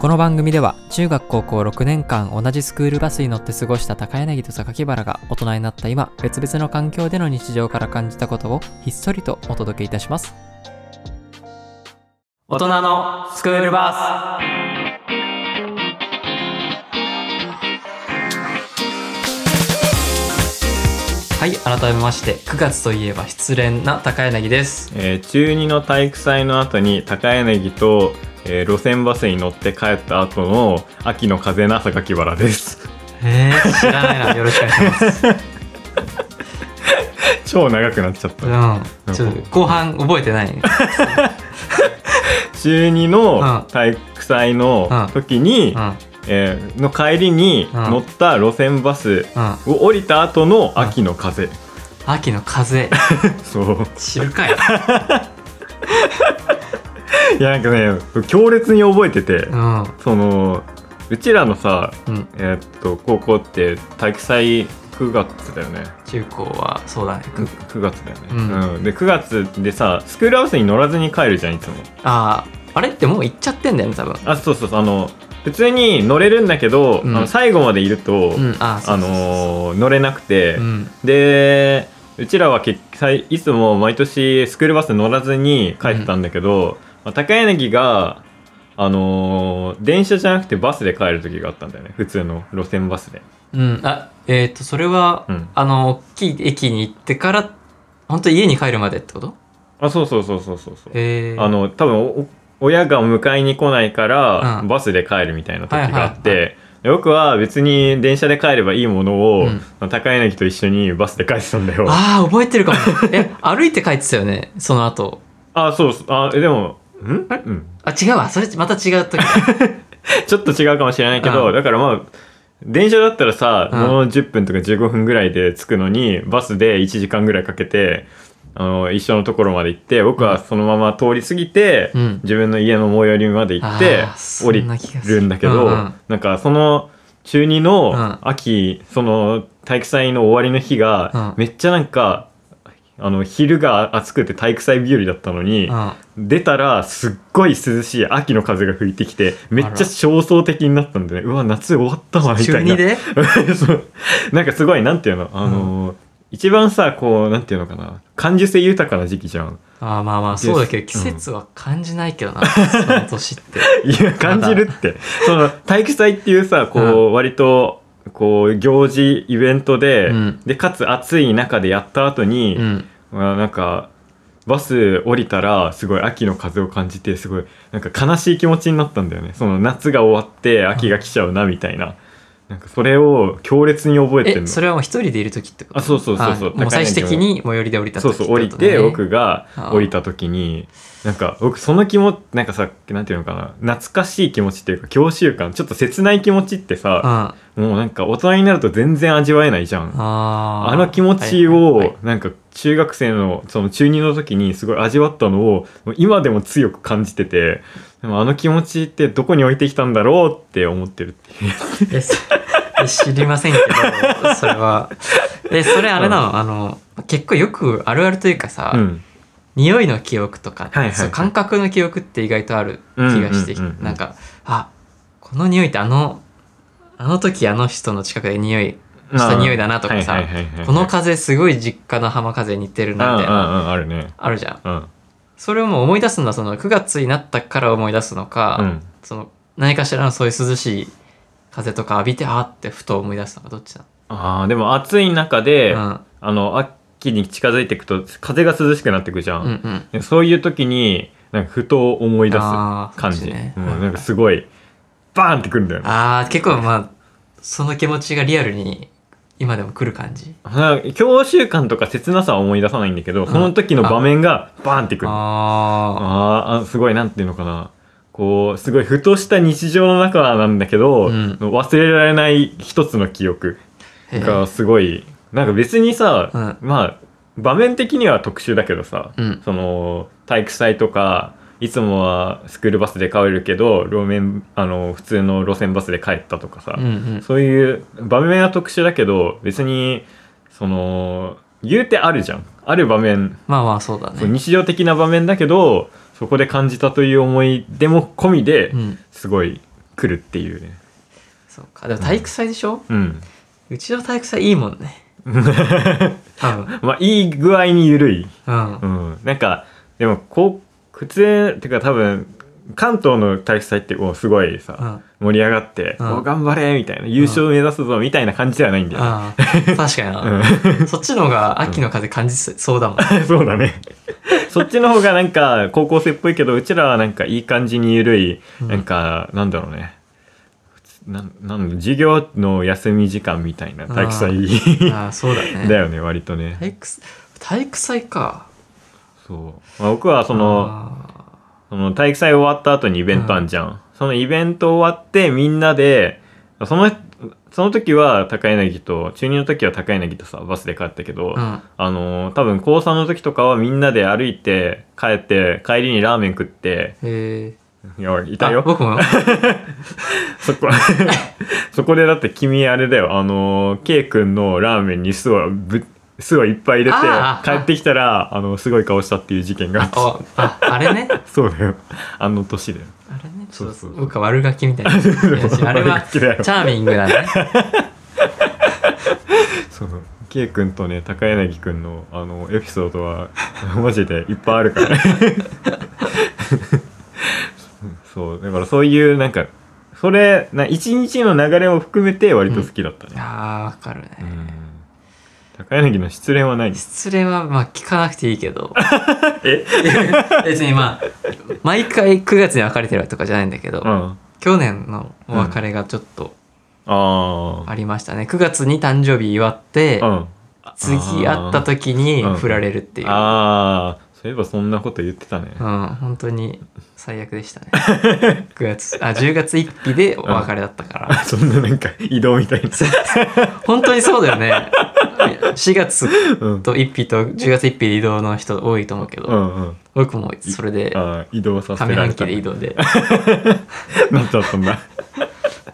この番組では中学高校6年間同じスクールバスに乗って過ごした高柳と榊原が大人になった今別々の環境での日常から感じたことをひっそりとお届けいたします。大人のスクールバスはい改めまして9月といえば失恋な高柳です。えー中2の体育祭の後に高柳と、えー路線バスに乗って帰った後の秋の風な榊原です。えー、知らないな。よろしくお願いします。超長くなっちゃった。うん。ちょっと後半覚えてない。中2うん。の体育祭の時に、うん。えーの帰りにうん。乗った路線バスうん。を降りた後の秋の風、秋の風。そう。知るかいいやなんかね強烈に覚えてて、うん。そのうちらのさうん。えーっと高校って体育祭9月だよね。中高はそうだね。9, 月だよね、うん。うん。で9月でさスクールハウスに乗らずに帰るじゃんいつも。あああれってもう行っちゃってんだよね多分。あそうそうそう。あの普通に乗れるんだけど、うん。あの最後までいると、うん。あのー乗れなくて、うん。でうちらは結いいつも毎年スクールバス乗らずに帰ってたんだけど、まあ高柳があのー電車じゃなくてバスで帰る時があったんだよね。普通の路線バスで。うん。あえっ、とそれは、うん。あの大きい駅に行ってから本当家に帰るまでってこと？あそうそうそうそうそうそう。へえあの多分お親が迎えに来ないから、うん。バスで帰るみたいな時があって、はいはい僕は別に電車で帰ればいいものを、うん。高柳と一緒にバスで帰ってたんだよ。ああ覚えてるかもえ歩いて帰ってたよねその後あそうそうあえでもうん？あ違うわ。それまた違う時だ。ちょっと違うかもしれないけど、うん。だからまあ電車だったらさ、うん。もの10分とか15分ぐらいで着くのにバスで1時間ぐらいかけてあの一緒のところまで行って僕はそのまま通り過ぎて、うん。自分の家の最寄りまで行って降りるるんだけど、うんうん。なんかその中2うん。の秋、その体育祭の終わりの日が、うん。めっちゃなんかあの昼が暑くて体育祭日和だったのに、うん。出たらすっごい涼しい秋の風が吹いてきてめっちゃ焦燥的になったんでねうわ夏終わったわみ中たいな。2で？そう。なんかすごいなんていうの？あのー一番さこうなんていうのかな？感受性豊かな時期じゃん。ああまあまあそうだけど季節は感じないけどな、その年って。いや感じるって。その体育祭っていうさこう、割とこう行事イベントで、うん。でかつ暑い中でやった後に、うん。まあ、なんかバス降りたらすごい秋の風を感じてすごいなんか悲しい気持ちになったんだよね。その夏が終わって秋が来ちゃうなみたいな、なんかそれを強烈に覚えてんの。えそれはもう一人でいる時ってこと？あそうそうそうそう。あもう最終的に最寄りで降りた時そうそう降りて僕があ降りた時になんか僕その気持ちなんかさなんていうのかな。懐かしい気持ちっていうか郷愁感ちょっと切ない気持ちってさあもうなんか大人になると全然味わえないじゃん。あの気持ちはいはいはいをなんか中学生のその中2の時にすごい味わったのを今でも強く感じててでもあの気持ちってどこに置いてきたんだろうって思ってるっていう。知りませんけどそれは。えそれあれなの、あの結構よくあるあるというかさ、うん。匂いの記憶とか、はいはいはい。そう感覚の記憶って意外とある気がしてなんかあこの匂いってあのあの時あの人の近くで匂いした匂いだなとかさこの風すごい実家の浜風に似てるなみたいな、あるね。あるじゃん。うん。それをもう思い出すのはその9月になったから思い出すのか、うん。その何かしらのそういう涼しい風とか浴びてあーってふと思い出すのかどっちだあーでも暑い中で、うん。あの秋に近づいていくと風が涼しくなっていくじゃん、うんうん。でそういう時になんかふと思い出す感じ、ねうん、なんかすごいバーンってくるんだよね。あー結構まあその気持ちがリアルに今でも来る感じ？なんか郷愁感とか切なさは思い出さないんだけど、その時の場面がバーンってくる。ああすごいなんていうのかな。こうすごいふとした日常の中なんだけど、うん。忘れられない一つの記憶がすごいなんか別にさ、うん。まあ場面的には特殊だけどさ、うん。その体育祭とかいつもはスクールバスで帰るけど路面あの普通の路線バスで帰ったとかさ、うんうん。そういう場面は特殊だけど別にその言うてあるじゃん。ある場面、まあまあそうだね。日常的な場面だけどそこで感じたという思い出も込みで、うん。すごい来るっていう。ねそうか。でも体育祭でしょ、うん。うちの体育祭いいもんね。多分。まあいい具合に緩い。うん。うん。なんかでもこう普通っていうか多分関東の体育祭ってもうすごいさ、うん。盛り上がって「うん。お頑張れ!」みたいな優勝目指すぞみたいな感じではないんだよ、ああ確かにな、そっちの方が秋の風感じそうだもん、そうだね。そっちの方がなんか高校生っぽいけどうちらはなんかいい感じに緩い、うん。なんかなんだろうね。なんなん授業の休み時間みたいな体育祭ああそうだね。だよね割とね。体育体育祭かそう、まあ、僕はそのあその体育祭終わった後にイベントあんじゃん、そのイベント終わってみんなでそのその時は高柳と中2の時は高柳とさバスで帰ったけど、ーうん。あの多分高3の時とかはみんなで歩いて帰って帰りにラーメン食ってへえいやいたよ。あ僕も。そこそこでだって君あれだよ。あの K 君のラーメンに酢をぶ酢をいっぱい入れてあー帰ってきたらあのすごい顔したっていう事件があって。あああれね。そうだよ。あの年だよ。あれね。そうそう。僕は悪ガキみたいな。いやあれは悪ガキだよチャーミングだね。そう K 君とね高柳君のあのエピソードはマジでいっぱいあるからね。そうだからそういうなんかそれな一日の流れも含めて割と好きだったね、いやーわかるね、うん高柳の失恋はない失恋はまあ聞かなくていいけど。え？別にまあ毎回9月に別れてるとかじゃないんだけど、うん。去年のお別れがちょっとあありましたね、9月に誕生日祝って、あうん。次会った時にうん。振られるっていう、ああそういえばそんなこと言ってたね。うん、本当に最悪でしたね。9月あ10月1日でお別れだったから、そんななんか移動みたいな。本当にそうだよね。4月うん。と1日と10月1日で移動の人多いと思うけど、うんうん。僕もそれで移動させ上半期られたで移動で。なっちゃったんだ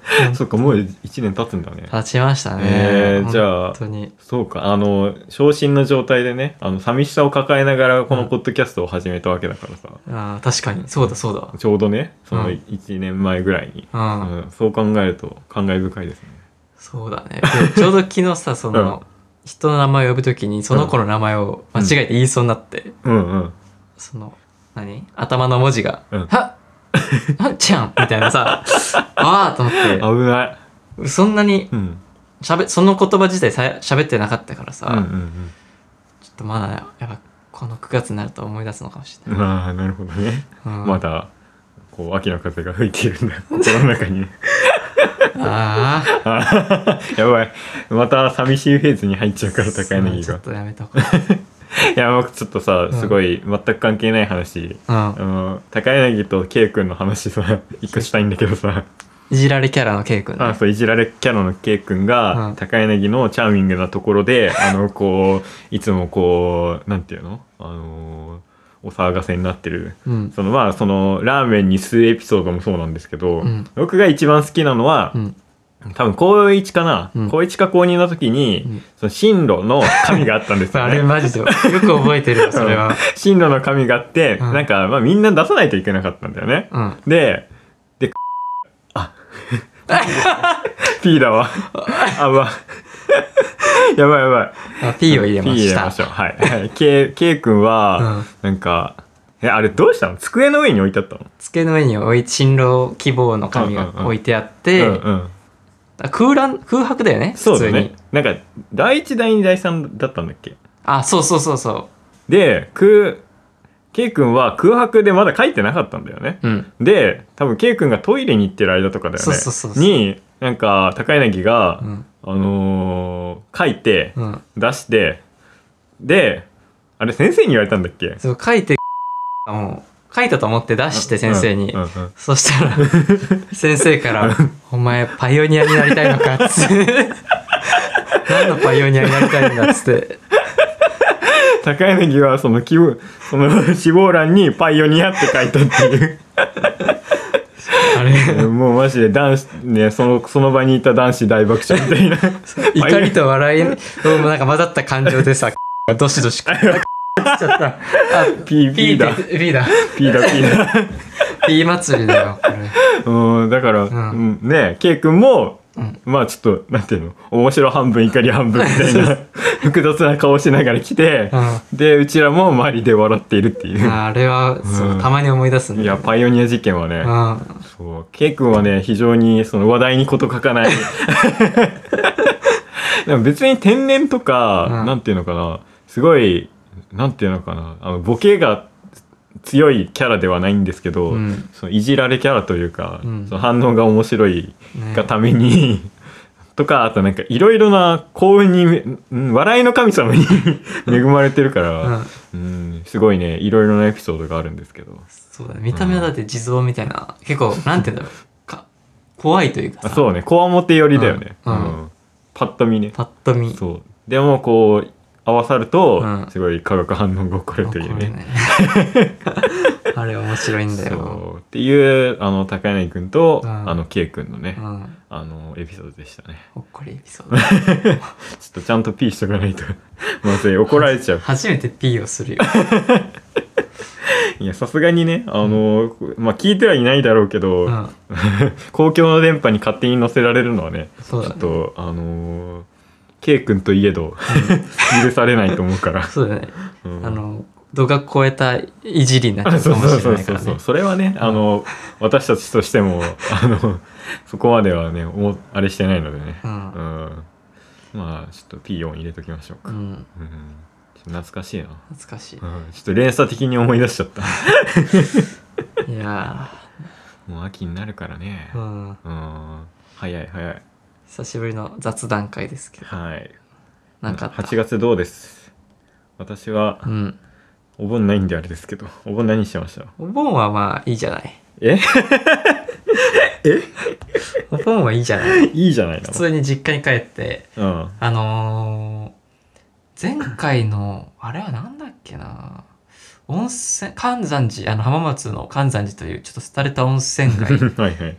そっかもう1年経つんだね。立ちましたね、えーじゃあ本当に。そうか。あの昇進の状態でねあの寂しさを抱えながらこのポッドキャストを始めたわけだからさ、あー確かに。そうだそうだ。ちょうどねそのうん。1年前ぐらいに、うん、うん。そう考えると感慨深いですね。そうだね。で ちょうど昨日さその、人の名前を呼ぶときにその子の名前を間違えて言いそうになって、うんうん。その何？頭の文字が「うん。はっはっちゃん」みたいなさ ああと思っ危ない。てそんなにうん。しゃべその言葉自体さ喋ってなかったからさ、うんうんちょっとまだやっぱこの9月になると思い出すのかもしれうんああなるほどね、ない、うん。まだこう秋の風が吹いているんだ心の中に。あ ああー。やばい。また寂しいフェーズに入っちゃうから高柳が。ちょっとやめとこう いや僕ちょっとさすごい全く関係ない話、うん。あの高柳と K 君の話さ 一個したいんだけどさ。いじられキャラの K 君ね。あそういじられキャラの K 君が、うん。高柳のチャーミングなところであのこういつもこうなんていうの？あのお騒がせになってる。うん。そのまあそのラーメンに吸うエピソードもそうなんですけど、うん。僕が一番好きなのは、うん多分高1かな、うん高1か高2の時に、うんその進路の紙があったんですよ あれね。マジでよく覚えてるよ それは進路の紙があって、うんなんか、まあ、みんな出さないといけなかったんだよね。うんで、で、あ、P だわ。あ、うわ。やばいやばい。あ P を入れま P 入したれましょう。はい。はい K, K 君は、うんなんか、え、あれどうしたの？机の上に置いてあったの？机の上に置い進路希望の紙が置いてあって、うんうん。あ空欄空白だよねそうだね。なんか、第一、第二、第三だったんだっけ？あそうそうそうそで、空、K 君は空白でまだ書いてなかったんだよね。ううん。で、多分 K 君がトイレに行ってる間とかだよね。そうそうそうそう。に、なんか、高柳が、うん。あのー書いて、うん。出して、で、あれ先生に言われたんだっけ？そう書いてもう書いたと思って出して先生に、うんうんうんそしたら 先生から「お前パイオニアになりたいのか」っつって「何のパイオニアになりたいんだ」っつって。高柳はその希望その志望欄にパイオニアって書いたっていう。あれ。もうマジで男子ねそのその場にいた男子大爆笑みたいな。怒りと笑いのなんか混ざった感情でさどしどし来ちゃった。あ P, P だだ。P だ。P だ P だ。ピー祭りだよこれ。うんだから、ん。うんねケイ君もうん。まあちょっとなんていうの面白半分怒り半分みたいな 複雑な顔しながら来て、でうちらも周りで笑っているっていう、あれはそう、うん。たまに思い出すんだいよやパイオニア事件はね、うん。そう、ケイ君はね、非常にその話題に事書かない。でも別に天然とか、うん。なんていうのかな、すごい、なんていうのかな、あのボケが強いキャラではないんですけど、うん。そのいじられキャラというか、うん。その反応が面白いね。がために、とか、あとなんかいろいろな幸運に、うん笑いの神様に 恵まれてるから、うん。うん、すごいね、いろいろなエピソードがあるんですけど。そうだね。見た目はだって地蔵みたいな結構なんて言うんだろう。か怖いというかそうね、こわもて寄りだよね。うん。うん。パッと見ね。パッと見。そう。でもこう、合わさると、うん。すごい化学反応が起こるというね。ね。あれ面白いんだよ。っていう、あの、高柳くんと、うん。あの、K くんのね、うん。あの、エピソードでしたね。ほっこりエピソー ちょっとちゃんと P しとかないと、まずい怒られちゃドう。初めて P をするよ。いや、さすがにね、あの、まあ、聞いてはいないだろうけど、うん。公共の電波に勝手に載せられるのはね、ね。ちょっと、あのー、K 君といえど、許されないと思うから。そうだね。うん。あの度が超えたいじりになっちゃううかもそうそうそうしれないからね。そうそれはねあの私たちとしてもあの そこまではねおあれしてないのでね。ううん。んまあちょっと P4 入れときましょうか、うん。懐かしいな、懐かしい。うん、ちょっと連鎖的に思い出しちゃった。いやもう秋になるからね。ーうん。うん。早い早い久しぶりの雑談会ですけど。はい。なんかあった？8月どうです？私はうん。お盆ないんであれですけどお盆何してました？お盆はまあいいじゃない。え？お盆はいいじゃない。いいじゃないの？普通に実家に帰ってうん。あのー、前回のあれはなんだっけな？温泉関山寺あの浜松の関山寺というちょっと廃れた温泉街 はいはい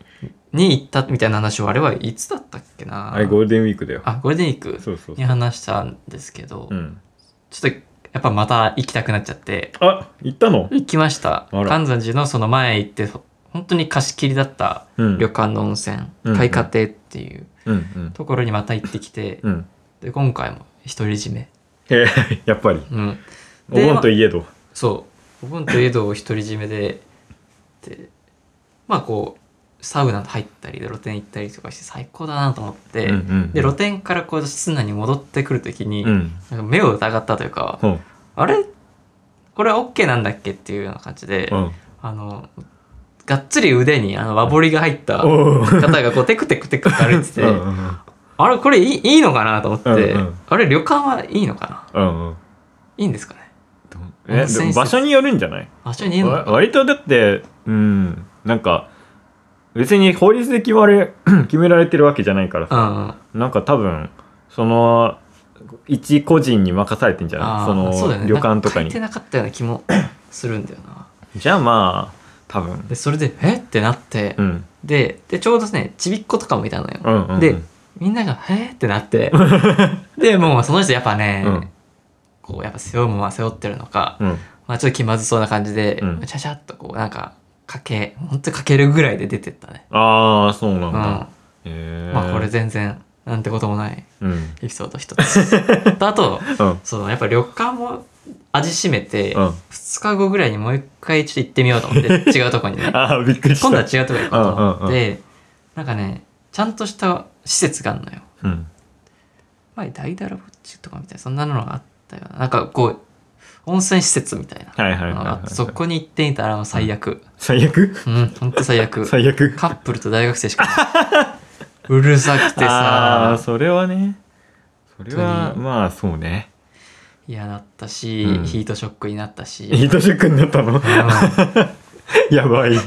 に行ったみたいな話をあれはいつだったっけな？あれゴールデンウィークだよ。あゴールデンウィークに話したんですけど、うん。ちょっとやっぱまた行きたくなっちゃって。あ行ったの？行きました。あら。関山寺のその前行って本当に貸し切りだったうん。旅館の温泉、うん開花亭っていううんうん。ところにまた行ってきて、うん。で今回も独り占め、えーやっぱり。うん、お盆といえど。そう。お盆といえど独り占めででまあこうサウナ入ったりで露店行ったりとかして最高だなと思って、うんうんで露店からこう室内に戻ってくる時に、うん。なんか目を疑ったというか、ほう。あれ？これ OK なんだっけっていうような感じで、うん。あのがっつり腕にあの和彫りが入った方がこうテクテクテク歩いてて、あれこれいいいいのかなと思って、うんうん。あれ旅館はいいのかな？うんうんいいんですかね？え場所によるんじゃない？場所にいいのわか割とだってうん。なんか別に法律で決まれ 決められてるわけじゃないからうさ、なんか多分その一個人に任されてんじゃない？あそーそね。の旅館とかに。なん書いてなかったような気もするんだよな。じゃあまあ多分。でそれでえ？ってなって、うん。ででちょうどねちびっ子とかもいたのよ、うんうんうん。でみんなが「え？ってなって。でもうその人やっぱね、うん。こうやっぱ背負うもんは背負ってるのか、うん。まあ、ちょっと気まずそうな感じで、うん。ちゃちゃっとこうなんかかけ本当にかけるぐらいで出てったね。ああそうなんうん。だ、へえまあこれ全然なんてこともないうん。エピソード一つ。とあとうん。そのやっぱ旅館も味しめて、うん。2日後ぐらいにもう一回ちょっと行ってみようと思って 違うとこにね。ああびっくりした。今度は違うとこ行こうと思うんうんって、なんかねちゃんとした施設があるのよ。うん。前大ダラボッチとかみたいなそんなのがあったよな。なんかこう温泉施設みたいな。はいはいはいそこに行ってみたらもう最悪。最悪？うんほんと最悪。最悪？カップルと大学生しかいない。うるさくてさ。ああそれはね。それは本当に。まあそうね。嫌だったし、うん。ヒートショックになったし、ヒートショックになったの？う やばい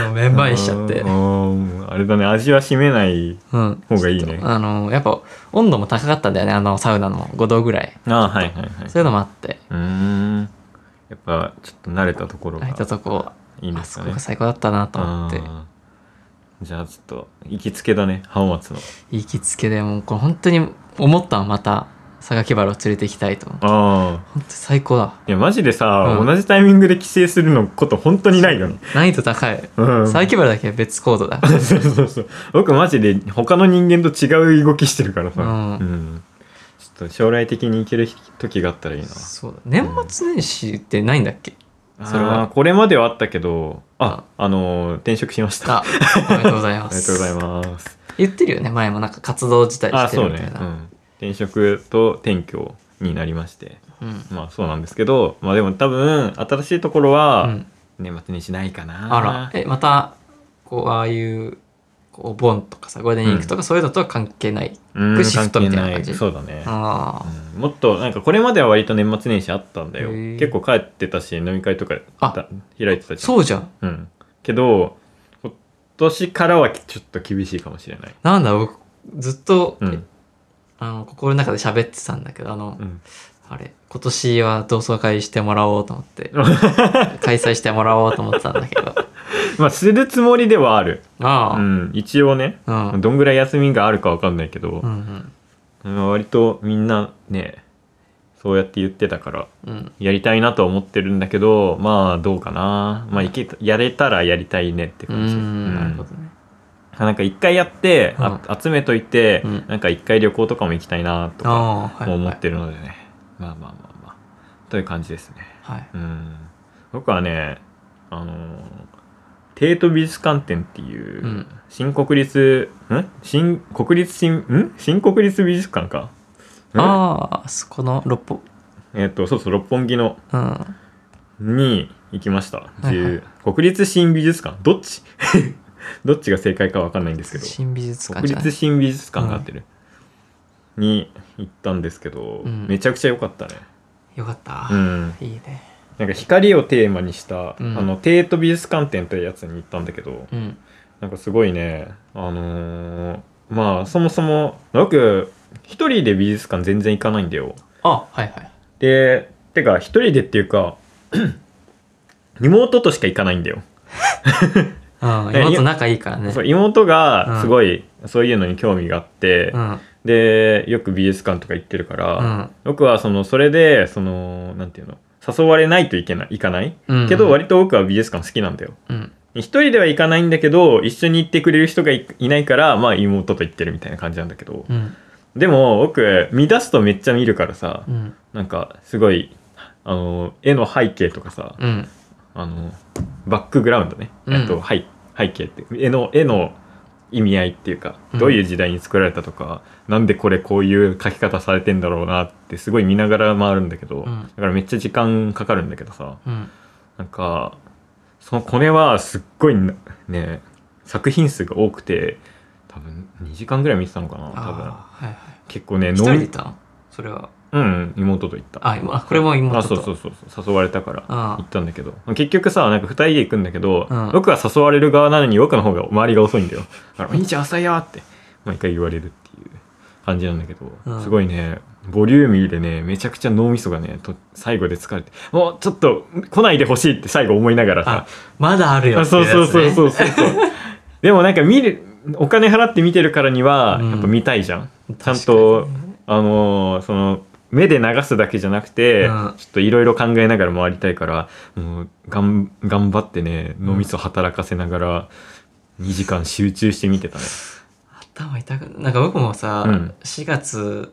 ん、もうメンバーにしちゃって。うん。あれだね。味はしめないうん。方がいいね。ちょっとあのやっぱ温度も高かったんだよね。あのサウナの5度ぐらい。ああはいはいはい。そういうのもあって。うーん。やっぱちょっと慣れたところが入ったとこ。いいんですかね。あそこが最高だったなと思って。じゃあちょっと行きつけだね。浜松の。行きつけでもうこれ本当に思ったわまた榊原を連れて行きたいと。ああ。本当に最高だ。いやマジでさ、うん。同じタイミングで帰省するのこと本当にないよね。難易度高い。うん。榊原だけは別コードだ。そうそうそう。僕マジで他の人間と違う動きしてるからさ、うん。ん。ちょっと将来的に行ける時があったらいいな。そうだ。年末年始ってないんだっけ？それは。これまではあったけどああ。のー転職しました。あおめでとうございま ありすがとうございます。言ってるよね前もなんか活動自体あしてそうね、るみたいな。うん、転職と転居になりまして。うん。まあそうなんですけどまあでも多分新しいところはうん。年末年始ないかな、あら。えまたこうああいうこうお盆とかさゴールデンウィークとかそういうのとは関係ない、うん。シフトみたいな感じ？そうだね。あうん。もっとなんかこれまでは割と年末年始あったんだよ。結構帰ってたし飲み会とか開いてたあじゃん。そうじゃん。うん。けど今年からはちょっと厳しいかもしれない。なんだ僕ずっと、うんあの心の中で喋ってたんだけどあの、うんあれ今年は同窓会してもらおうと思って開催してもらおうと思ってたんだけど。まあするつもりではある。ああ。うん。一応ねうん。うんどんぐらい休みがあるかわかんないけどう、んうん。割とみんなねそうやって言ってたからうん。やりたいなとは思ってるんだけどまあどうかな。まあいけやれたらやりたいねってう感じ。んなるほどねなんか一回やって、あ集めといて、うん。なんか一回旅行とかも行きたいなとか思ってるのでね、まあまあまあまあ。という感じですね。はい。うん。僕はねあのー帝都美術館展っていう、うん。新国立ん？新国立新ん？新国立美術館か？ん？ああそこの六本えっ、とそうそう六本木のうん。に行きました、いはい。自由国立新美術館。どっち？どっちが正解かわかんないんですけど。新美術館国立新美術館があってる、に行ったんですけど、うん。めちゃくちゃ良かったね。よかった、うん。いいね。なんか光をテーマにした、うん。あの帝都美術館展というやつに行ったんだけどうん。なんかすごいねあのーまあそもそも僕一人で美術館全然行かないんだよ。あはいはい。でてか一人でっていうか 妹としか行かないんだよ、うん。え妹仲いいからね。そう妹がすごいそういうのに興味があって、うん。でよく美術館とか行ってるから、うん。僕はそのそれでそのなんていうの誘われないといけない行かない、うん。けど割と僕は美術館好きなんだよ。うん。一人では行かないんだけど一緒に行ってくれる人がいいないからまあ妹と行ってるみたいな感じなんだけど、うん。でも僕見出すとめっちゃ見るからさ、うん。なんかすごいあの絵の背景とかさ、うん。あのバックグラウンドね、うん。えっと背背景って絵の絵の意味合いっていうかうん。どういう時代に作られたとか、なんでこれこういう描き方されてんだろうなってすごい見ながら回るんだけど、ん。だからめっちゃ時間かかるんだけどさうん。なんかそのこれはすっごいなね作品数が多くて多分2時間ぐらい見てたのかな多分。はいはい。結構ね一人で飲み行ったの？それはうん妹と行った。あ今これも妹あとそうそうそうそう。誘われたからあ行ったんだけど。結局さなんか2人で行くんだけど、うん。僕は誘われる側なのに僕の方が周りが遅いんだよ「だからお兄ちゃん朝や!」って。毎回言われるっていう感じなんだけど、うん。すごいねボリューミーでねめちゃくちゃ脳みそがねと最後で疲れて「もうちょっと来ないでほしい」って最後思いながらさ。あまだあるよあっていそうそうそうそうそう でもなんか見るお金払って見てるからにはうん。やっぱ見たいじゃん、ちゃん確とあのーその目で流すだけじゃなくて、うん。ちょっといろいろ考えながら回りたいからもうがん頑張ってね脳みそ働かせながら2時間集中して見てたね。頭痛くなんか僕もさ、うん。4月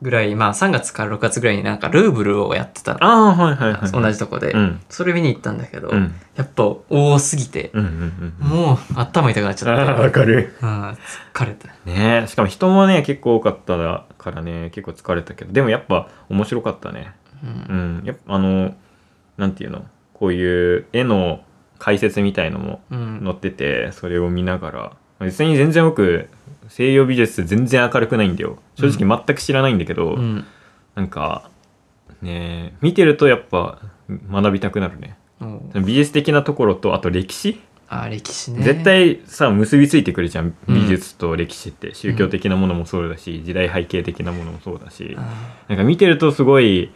ぐらいまあ3月から6月ぐらいになんかルーブルをやってたの。ああはいはいはい。同じとこで、うん。それ見に行ったんだけど、うん。やっぱ多すぎて、うんうんうん。もう頭痛くなっちゃって。わかる。うん疲れた。ねしかも人もね結構多かったからね結構疲れたけど。でもやっぱ面白かったね。うん。うん、やっぱあのなんていうの？こういう絵の解説みたいのもうん。載っててそれを見ながら。別に全然僕西洋美術全然明るくないんだよ。正直全く知らないんだけど、うん。なんかね見てるとやっぱ学びたくなるね。う。ん美術的なところとあと歴史、あ歴史ね。絶対さ結びついてくるじゃんうん。美術と歴史って、宗教的なものもそうだし時代背景的なものもそうだし、あなんか見てるとすごい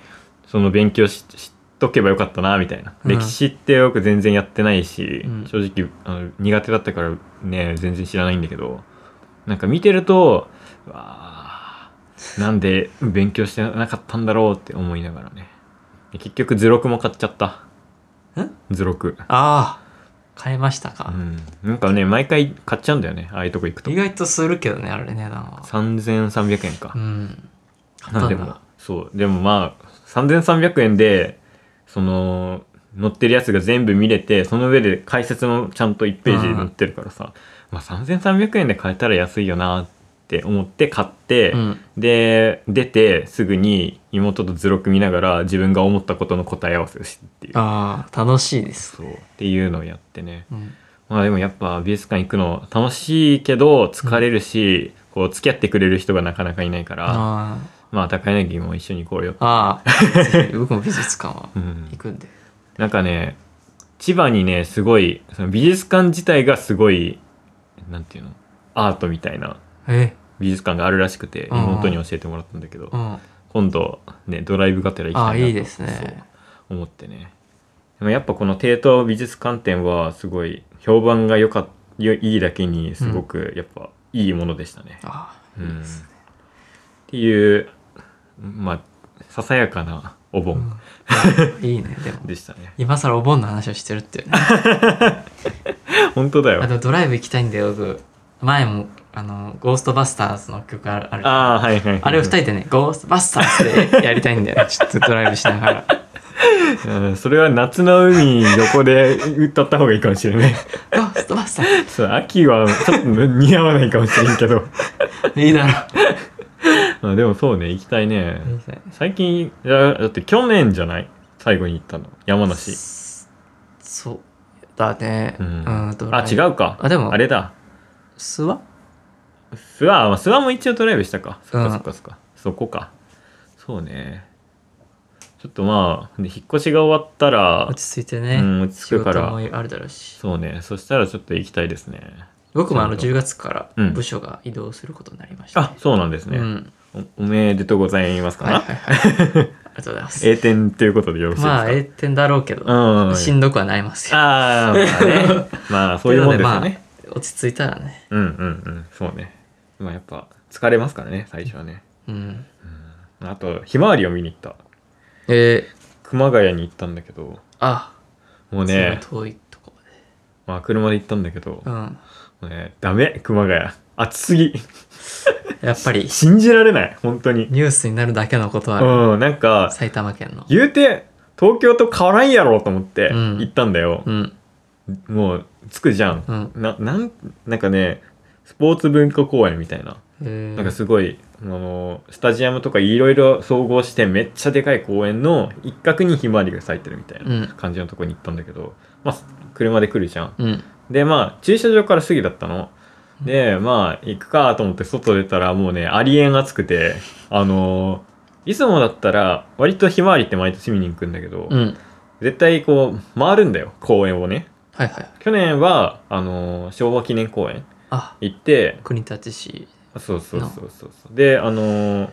その勉強ししっとけばよかったなみたいな、うん。歴史ってよく全然やってないし、うん。正直あの苦手だったからね全然知らないんだけどなんか見てるとうわなんで勉強してなかったんだろうって思いながらね。結局図録も買っちゃった。ん図録。ああ買いましたか、うん。なんかね毎回買っちゃうんだよねああいうとこ行くと。意外とするけどねあれ値段は。3300円か。う、ん。買まあでもそう。でもまあ3300円でその載ってるやつが全部見れてその上で解説もちゃんと1ページで載ってるからさ、まあ、3300円で買えたら安いよなって思って買って、うん。で出てすぐに妹と図録見ながら自分が思ったことの答え合わせをしてっていう。ああ楽しいですそう。っていうのをやってね。うん。まあでもやっぱ美術館行くの楽しいけど疲れるし、こう付き合ってくれる人がなかなかいないから、あまあ高柳も一緒に行こうよああ僕も美術館はうん行くんで。なんかね千葉にねすごいその美術館自体がすごいなんていうの？アートみたいなえ？美術館があるらしくてうん妹に教えてもらったんだけど、うん。今度ねドライブがてら行きたいなとあいいですね。そう思ってね。でもやっぱこの帝都美術館展はすごい評判が良かっよいいだけにすごくやっぱいいものでしたね、ああうん。いいですね。っていうまあささやかなお盆うん。いいねでも。でしたね、今更お盆の話をしてるっていうね 本当だよ。あとドライブ行きたいんだよ。僕前もあのゴーストバスターズの曲ある。あるああはいはい、はい、あれを二人でね、ゴーストバスターズでやりたいんだよね。ちょっとドライブしながら。うんそれは夏の海横で歌った方がいいかもしれない。ゴーストバスターそう秋はちょっと似合わないかもしれんけど。ズいいだろ。あでもそうね行きたいね。最近いやだって去年じゃない？最後に行ったの。山梨。そうだね。ううんん、ドラあ違うか。あでも。あれだ。諏訪？諏訪まあ諏訪も一応ドライブしたか。そっうん。かそっかそっか、そこか。そうね。ちょっとまあで引っ越しが終わったら落ち着いてね。うん落ち着くから。あるだろうし。そうね。そしたらちょっと行きたいですね。僕もあのそう10月からうん。部署が移動することになりました、あそうなんですね、うん。おおめでとうございますかな、はいはいはい。ありがとうございます。栄転ということでよろしいですか？まあ、栄転だろうけど、うん。しんどくはなりますよ。ああまあね。まあそういうもんですよね、落ち着いたらね。うんうんうん。そうね。まあやっぱ疲れますからね最初はね。うん。あとひまわりを見に行った。えー、熊谷に行ったんだけど。あ、もうね。遠いとこまあ車で行ったんだけど、まで。うん。もうねダメ熊谷。暑すぎ やっぱり、信じられない。本当に。ニュースになるだけのことは。うんなんか埼玉県の。言うて東京と変わらんやろと思ってうん。行ったんだよ、うん。もう着くじゃん、うん。ななんなんかねスポーツ文化公園みたいな。えー、なんかすごい、あのスタジアムとかいろいろ総合してめっちゃでかい公園の一角にひまわりが咲いてるみたいなうん。感じのとこに行ったんだけど、まあ車で来るじゃん。うん。でまあ駐車場から過ぎだったのでまあ行くかと思って外出たらもうねありえん暑くてあのいつもだったら割とひまわりって毎年見に行くんだけど、うん。絶対こう回るんだよ公園をねはいはい。去年はあの昭和記念公園あ、行って国立市。そうそうそうそうそうであのー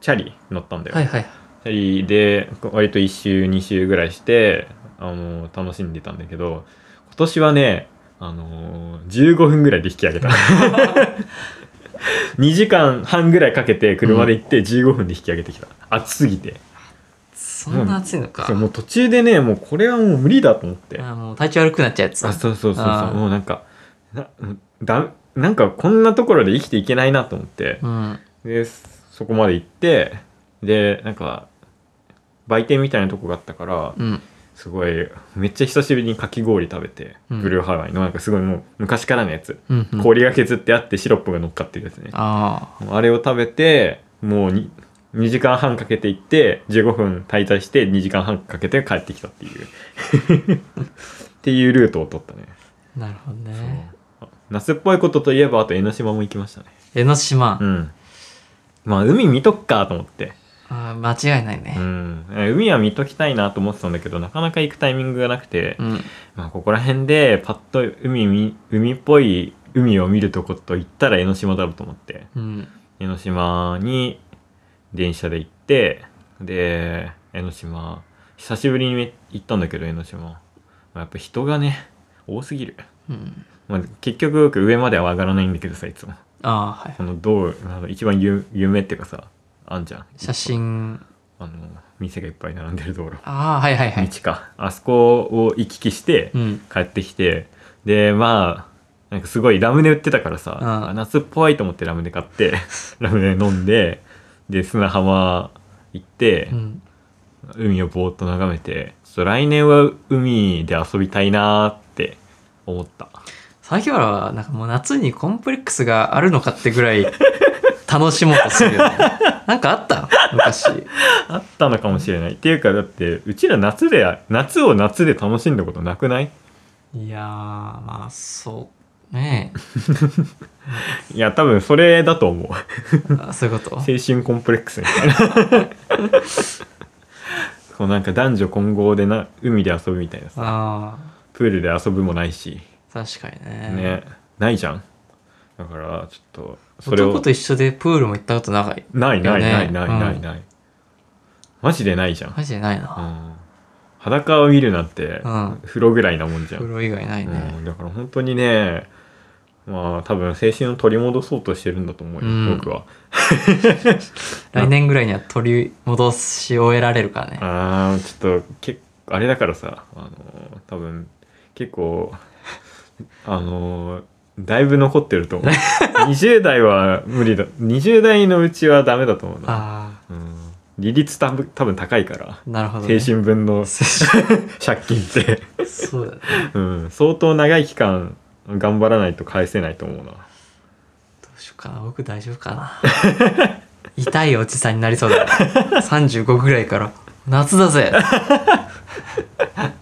チャリ乗ったんだよ、はいはい。チャリで割と1周2周ぐらいして、あのー楽しんでたんだけど今年はね、あのー15分ぐらいで引き上げた 2時間半ぐらいかけて車で行って15分で引き上げてきた暑すぎてそんな暑いのか。そうもう途中でねもうこれはもう無理だと思ってあもう体調悪くなっちゃうやつ。あそうそうそうそうもうなんかなだなんかこんなところで生きていけないなと思って、うん。でそこまで行ってでなんか売店みたいなとこがあったからうん。すごいめっちゃ久しぶりにかき氷食べて、うん。ブルーハワイのなんかすごいもう昔からのやつ、うん、うん。氷が削ってあってシロップが乗っかってるやつ。ねああれを食べてもうに2時間半かけて行って15分滞在して2時間半かけて帰ってきたっていう。っていうルートを取ったね。あ。なるほどね。夏っぽいことといえばあと江ノ島も行きましたね。江ノ島。うん。まあ海見とくかと思ってあー間違いないねう。ん海は見ときたいなと思ってたんだけどなかなか行くタイミングがなくて、うん。まあここら辺でパッと海見海っぽい海を見るとこと言ったら江ノ島だろうと思ってうん。江ノ島に電車で行ってで江ノ島久しぶりに行ったんだけど江ノ島、まあ、やっぱ人がね多すぎる、うん。まあ、結局僕上までは上がらないんだけどさいつもああはいこのどうあの一番有有名っていうかさあんじゃん。写真。あの店がいっぱい並んでる道路。ああはいはいはい。道か。あそこを行き来してうん。帰ってきてでまあなんかすごいラムネ売ってたからさ、うん。あ夏っぽいと思ってラムネ買って ラムネ飲んでで砂浜行ってう、ん。海をぼーっと眺めてちょっと来年は海で遊びたいなーって思った。榊原はなんかもう夏にコンプレックスがあるのかってぐらい楽しもうとするよね。なんかあった？昔。あったのかもしれない。っていうかだってうちら夏で夏を夏で楽しんだことなくない？いやーまあそうね。いや多分それだと思う。あそういうこと？青春コンプレックスみたいな。こうなんか男女混合でな海で遊ぶみたいなさ。あプールで遊ぶもないし。あ確かにね。ね。ないじゃんだからちょっとそれを男と一緒でプールも行ったこと長いないないないないないない、マジでないじゃん、マジでないな、うん、裸を見るなんてうん。風呂ぐらいなもんじゃん、風呂以外ないね、うん、だから本当にねまあ多分青春を取り戻そうとしてるんだと思うよ、うん。僕は。来年ぐらいには取り戻し終えられるからね。あーちょっとけあれだからさあの多分結構あのだいぶ残ってると思う。20代は無理だ。20代のうちはダメだと思うな、あうん、利率多分多分高いから。あなるほど、ね、青春分の 借金って、そうだね。うん、相当長い期間頑張らないと返せないと思うな。どうしようかな。僕大丈夫かな。痛いおじさんになりそうだね。35ぐらいから。夏だぜ。こ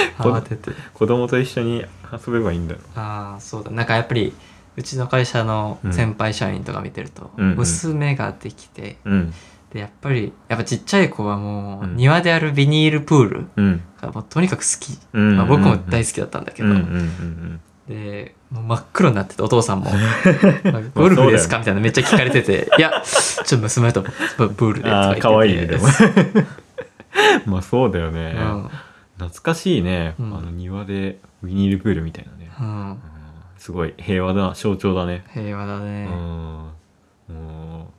慌てて。子供と一緒に遊べばいいんだよああそうだ。なんかやっぱりうちの会社の先輩社員とか見てると、うんうん。娘ができてうん。でやっぱりやっぱちっちゃい子はもううん。庭であるビニールプールうん。がもうとにかく好き、うんまあ、僕も大好きだったんだけど、うんうんうん。でもう真っ黒になっててお父さんも 「ゴルフですか?」みたいなのめっちゃ聞かれてて「いやちょっと娘とプールで」とか言ってて。あーかわいいねでも。まあそうだよね、うん懐かしいね、うん。あの庭でビニールプールみたいなね、うん。うん。すごい平和だ象徴だね。平和だうん。ね、も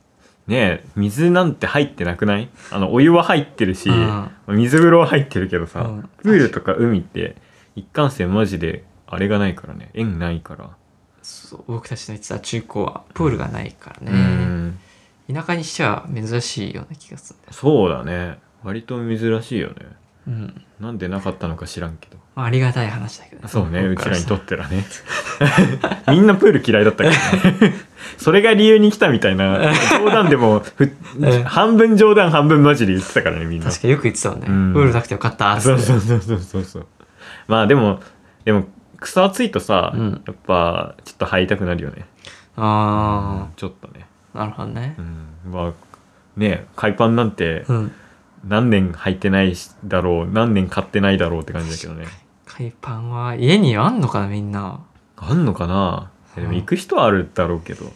うねえ水なんて入ってなくない？あのお湯は入ってるし、うん。水風呂は入ってるけどさ、うん。プールとか海って一貫性マジであれがないからね。縁ないから、そう僕たちの言ってた中高はプールがないからうね、ん。田舎にしては珍しいような気がするんだよそうだね。割と珍しいよねうん。なんでなかったのか知らんけど。まあ、ありがたい話だけどそうねうちらにとっってらね。みんなプール嫌いだったからね。それが理由に来たみたいな冗談でもふうん。半分冗談半分マジで言ってたからねみんな。確かによく言ってたもんね、うん。プールなくてよかったっつそうそうそうそうそう。まあでもでも草暑いとさ、うん。やっぱちょっと入りたくなるよね。あちょっとね。あなるほどね。うん。まあね海パンなんてうん何年履いてないしだろう何年買ってないだろうって感じだけどね。海パンは家にあんのかなみんな。あんのかな？でも行く人はあるだろうけど。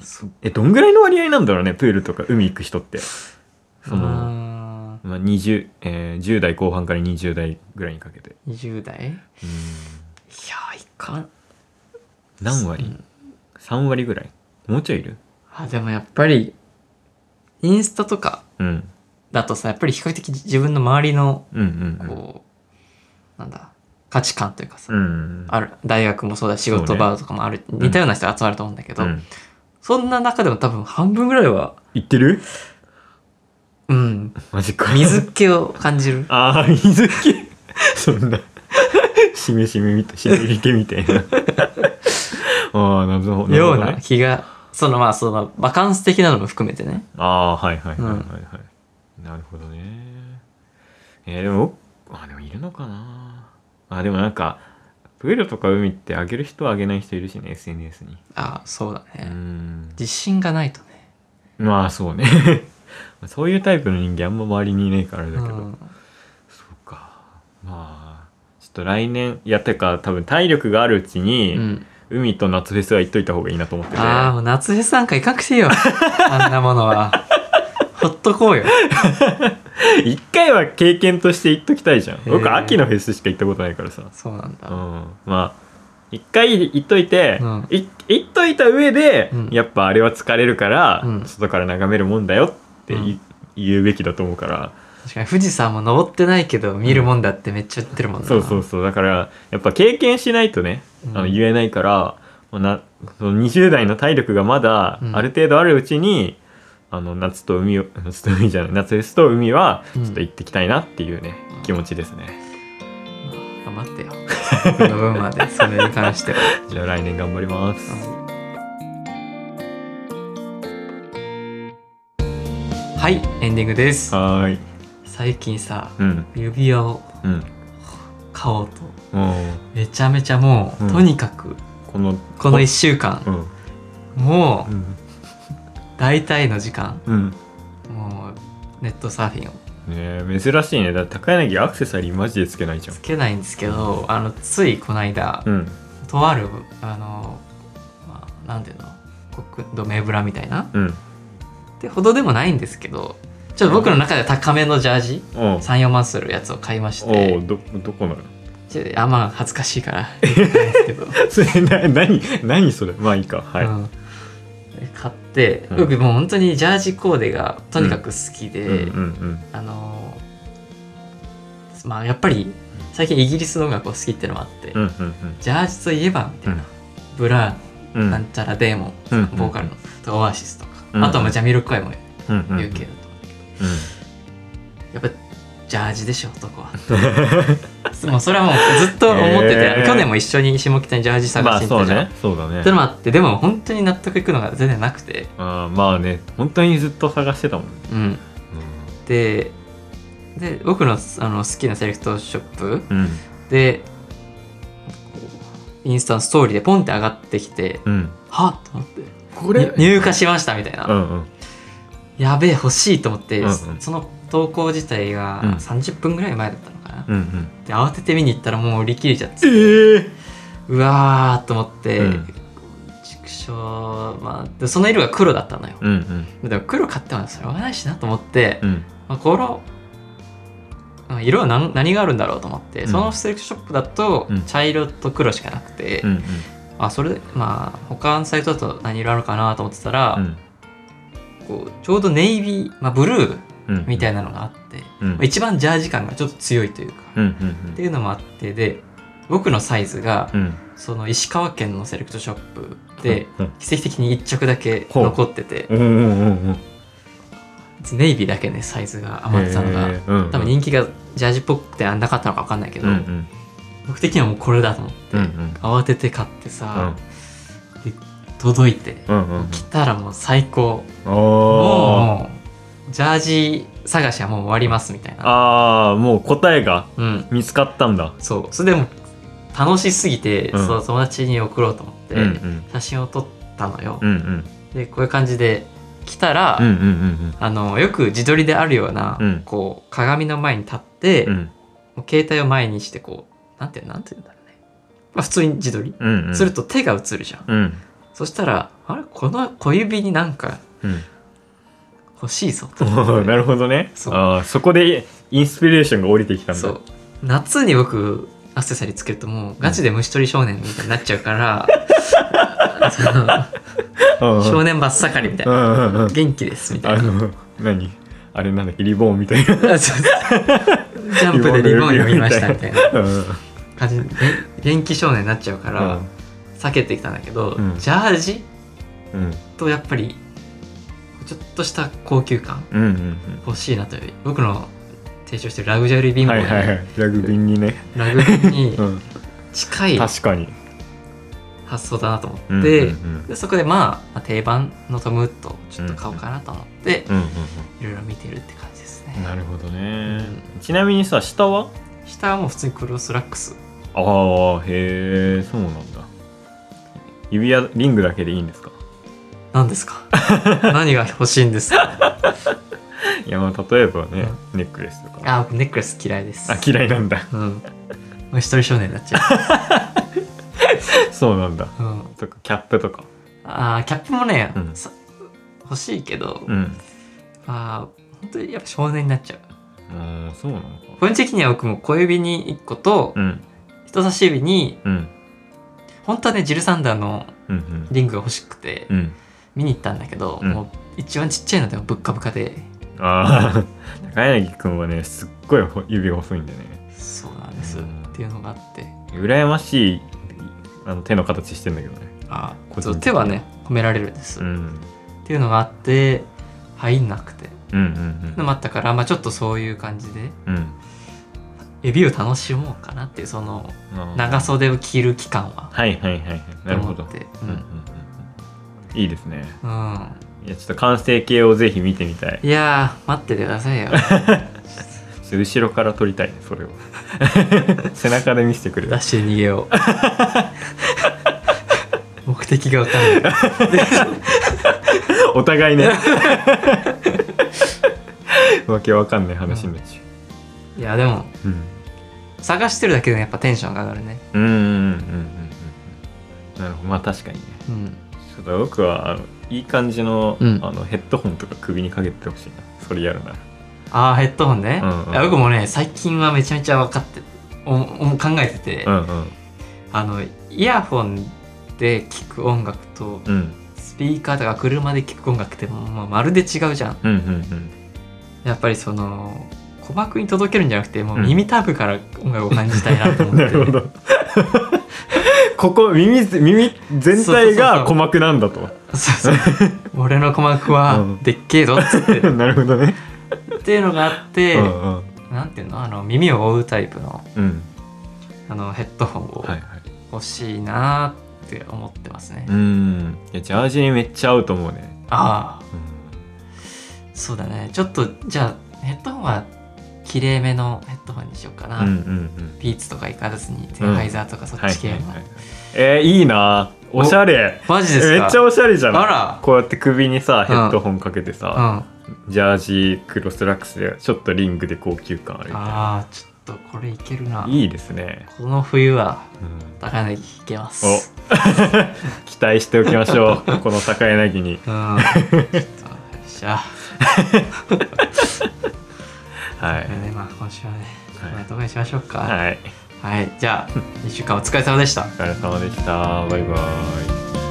そえどんぐらいの割合なんだろうねプールとか海行く人って。その、あまあ、20、えー10代後半から20代ぐらいにかけて。ー20代？いやうん。いかん。何割、うん。3割ぐらい？もうちょいいる？あでもやっぱりインスタとかうんだとさやっぱり比較的自分の周りのうんうんうん。こう、なんだ価値観というかさ、うんある大学もそうだし仕事場とかもある、似たような人が集まると思うんだけど、うん。そんな中でも多分半分ぐらいは行ってる？うん。マジか。水気を感じる。ああ水気？そんな。しめしめみたいしめり気みたいな。ああなるほどような気がそのまあそのバカンス的なのも含めてね。ああはいはいはいはいはい、なるほどね。えー、でもあでもいるのかな。あでもなんかプールとか海ってあげる人はあげない人いるしね SNS に。ああそうだうね、ん。自信がないとね。まあそうね。そういうタイプの人間あんま周りにいないからあれだけど、うん。そうか。まあちょっと来年いやてか多分体力があるうちに、うん。海と夏フェスは行っといた方がいいなと思ってて。ああもう夏フェスなんか行かなくていいよ。あんなものはほっとこうよ。一回は経験として行っときたいじゃん。僕秋のフェスしか行ったことないからさ。そうなんだ、うん。まあ一回言っといて、うん。い言っといた上で、うん。やっぱあれは疲れるから、うん。外から眺めるもんだよって言,、うん。言うべきだと思うから、確かに富士山も登ってないけど見るもんだってめっちゃ言ってるもんな。そうそうそう。だからやっぱ経験しないとね、うん。あの言えないからなその20代の体力がまだうん。ある程度あるうちに、あの夏と海を 夏と海じゃない夏フェスと海はうん。ちょっと行ってきたいなっていうね、気持ちですね。頑張ってよ。この分までそれに関しては。じゃあ来年頑張ります、はい。エンディングです。はーい。最近さうん。指輪をうん。買おうと。もめちゃめちゃもう、うん。とにかくうこのこの1週間うん。もううん大体の時間うん。もうネットサーフィンを。ねえ珍しいね。だって高柳アクセサリーマジでつけないじゃん。つけないんですけどあのついこの間、うん。とあるあの、まあ、なんていうの国土名ブラみたいな？うん。ってほどでもないんですけどちょっと僕の中で高めのジャージおう34万するやつを買いまして。どどこなの？あまあ恥ずかしいから。言えないですけど、それな何何それ？まあいいか。はい、うん買って、うん。僕もう本当にジャージコーデがとにかく好きで、あのーまあやっぱり最近イギリスの音楽を好きっていうのもあって、ジャージといえばみたいな、ブラーなんちゃらデーモン、うんボーカルのとかオアシスとか、うんあとはまあジャミロクワイもうんうん UK だと、やっぱジャージでしょ男は。もうそれはもうずっと思ってて、へー。去年も一緒に下北にジャージ探まあそうしに行ったじゃん、ねそうだね。ってのもあってでも本当に納得いくのが全然なくて、あーまあね本当にずっと探してたもんね、うん、でで僕のあの好きなセレクトショップ。うん。でインスタのストーリーでポンって上がってきて、うん。はっと思って。こに入荷しましたみたいな、うんうん。やべえ欲しいと思って、うんうん。その投稿自体がうん。30分ぐらい前だったのかな、うんうん。で慌てて見に行ったらもう売り切れちゃって。ええうわーと思って、うん。畜生まあでその色が黒だったのよ、うんうん。でも黒買ってもしょうがないしなと思って、うん。まあ、このまあ色は何何があるんだろうと思って、うん。そのセレクトショップだとうん。茶色と黒しかなくて、うんうん。あそれでまあ他のサイトだと何色あるかなと思ってたら、うん。こうちょうどネイビー、まあ、ブルーうんみたいなのがあって、一番ジャージ感がちょっと強いというか、っていうのもあってで僕のサイズが、うん。その石川県のセレクトショップで、うん奇跡的に1着だけ残ってて、ネイビーだけねサイズが余ってたのが、多分人気がジャージっぽくてなかったのか分かんないけど、僕的にはもうこれだと思って、慌てて買ってさ、で届いて、来たらもう最高。もうジャージ探しはもう終わりますみたいな。ああもう答えがうん。見つかったんだ。そう。それでも楽しすぎて、うん。そう友達に送ろうと思って、うんうん。写真を撮ったのよ、うんうん。でこういう感じで来たら、うんうんうん。あのよく自撮りであるような、うん。こう鏡の前に立って、うん。もう携帯を前にしてこうなんてなんて言うんだろうね、まあ、普通に自撮り、うんうん。すると手が映るじゃん、うん。そしたらあれ？この小指になんかうん欲しいぞと。なるほどね。そう。あーそこでインスピレーションが降りてきたんだ。そう。夏に僕アクセサリーつけるともうガチで虫取り少年みたいになっちゃうから、少年ばっさかりみたいな、元気ですみたいな。あの何？あれなんだっけリボンみたいな。ジャンプでリボン読みましたみたいな。うん。感じで元気少年になっちゃうから、避けてきたんだけど、うん。ジャージうん。とやっぱりちょっとした高級感うんうん欲しいなという僕の提唱してるラグジュアリービうんンゴに、はいはいはい。ラグビーにね。ラグビーにうん。近い確かに。発想だなと思って、うんうんうん。でそこでまあまあ定番のトムウッドをちょっと買おうかなと思って、うんうんいろいろ見てるって感じですね。うんなるほどね。ちなみにさ下は？下はもう普通にクロスラックス。ああへえそうなんだ。指輪リングだけでいいんですか？何ですか？何が欲しいんですか？いやまあ例えばね、ネックレスとか。あ僕ネックレス嫌いです。あ嫌いなんだ。うん。もう一人少年になっちゃ そうなんだ。う、うん、とかキャップとか。あーキャップもね、うん。さ欲しいけど、うん。あー本当にやっぱ少年になっちゃう。ああそうなのか。個人的には僕も小指に1個とうん。人差し指にうん。本当はねジルサンダーのうんうん。リングが欲しくてうん見に行ったんだけど、うん。もう一番ちっちゃいのでもぶっかぶかで。ああ 高柳君はねすっごいほ指が細いんだよね。そうなんです、うんっていうのがあって。羨ましいあの手の形してんだけどね。あ個人的に。そう手はね褒められるんです、っうん。ていうのがあって入んなくて。うんうんのもあったから、まあ、ちょっとそういう感じでうん。うん指を楽しもうかなっていうそのあー。長袖を着る期間は。はいはいはいはい。なるほど。と思ってうんうんいいですね。うん、いやちょっと完成形をぜひ見てみたい。いやー待っててくださいよ。後ろから撮りたいねそれを。背中で見せてくれダッシュで逃げよう。目的が分かんない。お互いね。わけわかんない話になっちゃいやでもううん。探してるだけでやっぱテンションが上がるね。うんうんうんうんうんうん。なるほど。まあ確かにね。うんちょっと僕はあのいい感じの,、うん。あのヘッドホンとか首にかけてほしいな。それやるなら。ああヘッドホンね、うんうん。いや僕もね最近はめちゃめちゃ分かっておお考えてて、うんうん。あのイヤホンで聴く音楽とうん。スピーカーとか車で聴く音楽ってもうまるで違うじゃん。うんうんうん。やっぱりその鼓膜に届けるんじゃなくてもううん。耳たぶから音楽を感じたいなと思って、なるほどここ耳ぜ耳全体が鼓膜なんだと。そうそう。俺の鼓膜はうん。でっけえぞっつって、なるほどね。っていうのがあって、うんうん。なんていうの？あの耳を覆うタイプのうん。あのヘッドホンをはいはい。欲しいなって思ってますね、うん。いやジャージにめっちゃ合うと思うね。ああ。うそうだね。ちょっとじゃあヘッドホンはきれいめのヘッドホンにしようかな、んうんうんうん。ピーツとか行かずにゼンハイザーとかそっち系の、はいはいはい。えー、いいな。おしゃれ。マジですか？めっちゃおしゃれじゃないこうやって首にさヘッドホンかけてうさ、ん。ジャージクロスラックスでちょっとリングで高級感あるみたいな。ああちょっとこれいけるな。いいですね、この冬はうん。高柳いけます。お。期待しておきましょう。この高柳に。うん。よっしゃ はい。それでまあ今週はねはい。こんなとこにしましょうか。はい。はい、じゃあ2週間お疲れ様でした。お疲れ様でした。バイバイ